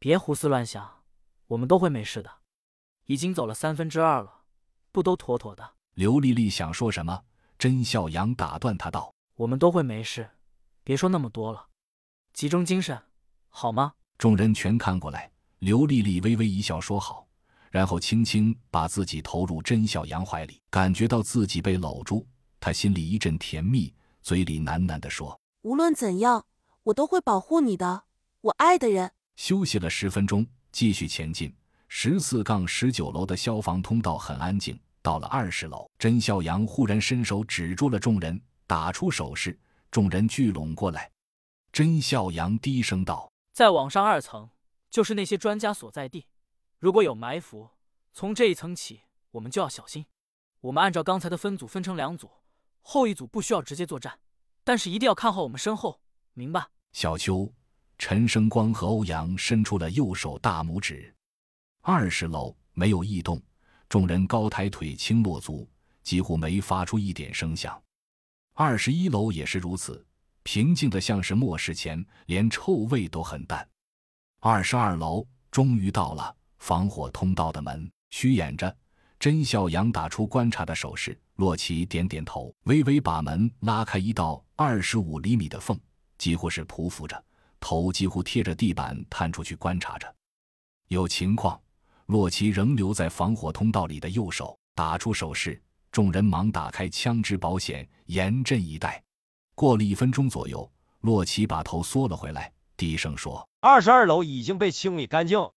别胡思乱想，我们都会没事的。已经走了三分之二了，不都妥妥的？刘丽丽想说什么，甄笑阳打断她道：“我们都会没事，别说那么多了，集中精神，好吗？”众人全看过来，刘丽丽微微一笑，说好，然后轻轻把自己投入甄孝阳怀里，感觉到自己被搂住，她心里一阵甜蜜，嘴里喃喃地说：“无论怎样，我都会保护你的，我爱的人。”休息了十分钟，继续前进。十四杠十九楼的消防通道很安静。到了二十楼，甄孝阳忽然伸手止住了众人，打出手势，众人聚拢过来。甄孝阳低声道：“再往上二层，就是那些专家所在地。如果有埋伏，从这一层起，我们就要小心。我们按照刚才的分组分成两组，后一组不需要直接作战，但是一定要看好我们身后，明白？”小邱、陈生光和欧阳伸出了右手大拇指。二十楼没有异动，众人高抬腿，轻落足，几乎没发出一点声响。二十一楼也是如此，平静的像是末世前，连臭味都很淡。二十二楼终于到了防火通道的门，虚掩着。甄孝阳打出观察的手势，洛奇点点头，微微把门拉开一道二十五厘米的缝，几乎是匍匐着，头几乎贴着地板探出去观察着。有情况。洛奇仍留在防火通道里的右手打出手势，众人忙打开枪支保险，严阵以待。过了一分钟左右，洛奇把头缩了回来，低声说：“二十二楼已经被清理干净，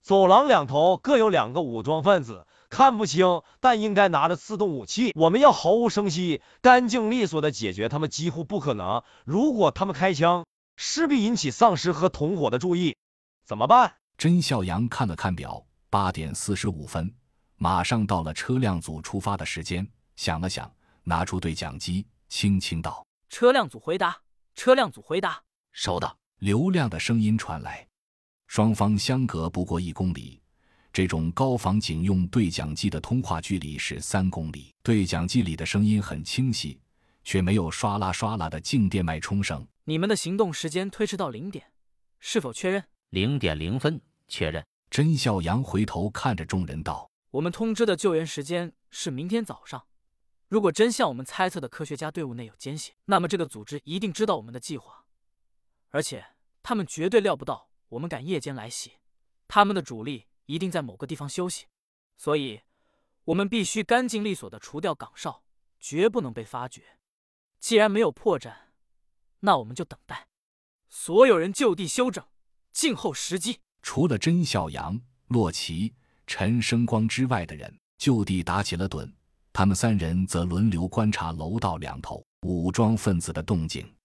走廊两头各有两个武装分子，看不清，但应该拿着自动武器。我们要毫无声息、干净利索的解决他们，几乎不可能。如果他们开枪，势必引起丧尸和同伙的注意，怎么办？”甄孝阳看了看表。八点四十五分，马上到了车辆组出发的时间。想了想，拿出对讲机，轻轻道：“车辆组回答，车辆组回答，收到。”刘亮的声音传来。双方相隔不过一公里，这种高仿警用对讲机的通话距离是三公里。对讲机里的声音很清晰，却没有唰啦唰啦的静电脉冲声。你们的行动时间推迟到零点，是否确认？零点零分，确认。甄孝阳回头看着众人道：“我们通知的救援时间是明天早上。如果真像我们猜测的科学家队伍内有奸细，那么这个组织一定知道我们的计划，而且他们绝对料不到我们敢夜间来袭。他们的主力一定在某个地方休息，所以我们必须干净利索的除掉岗哨，绝不能被发觉。既然没有破绽，那我们就等待。所有人就地休整，静候时机。”除了甄孝阳、洛奇、陈生光之外的人就地打起了盹，他们三人则轮流观察楼道两头武装分子的动静。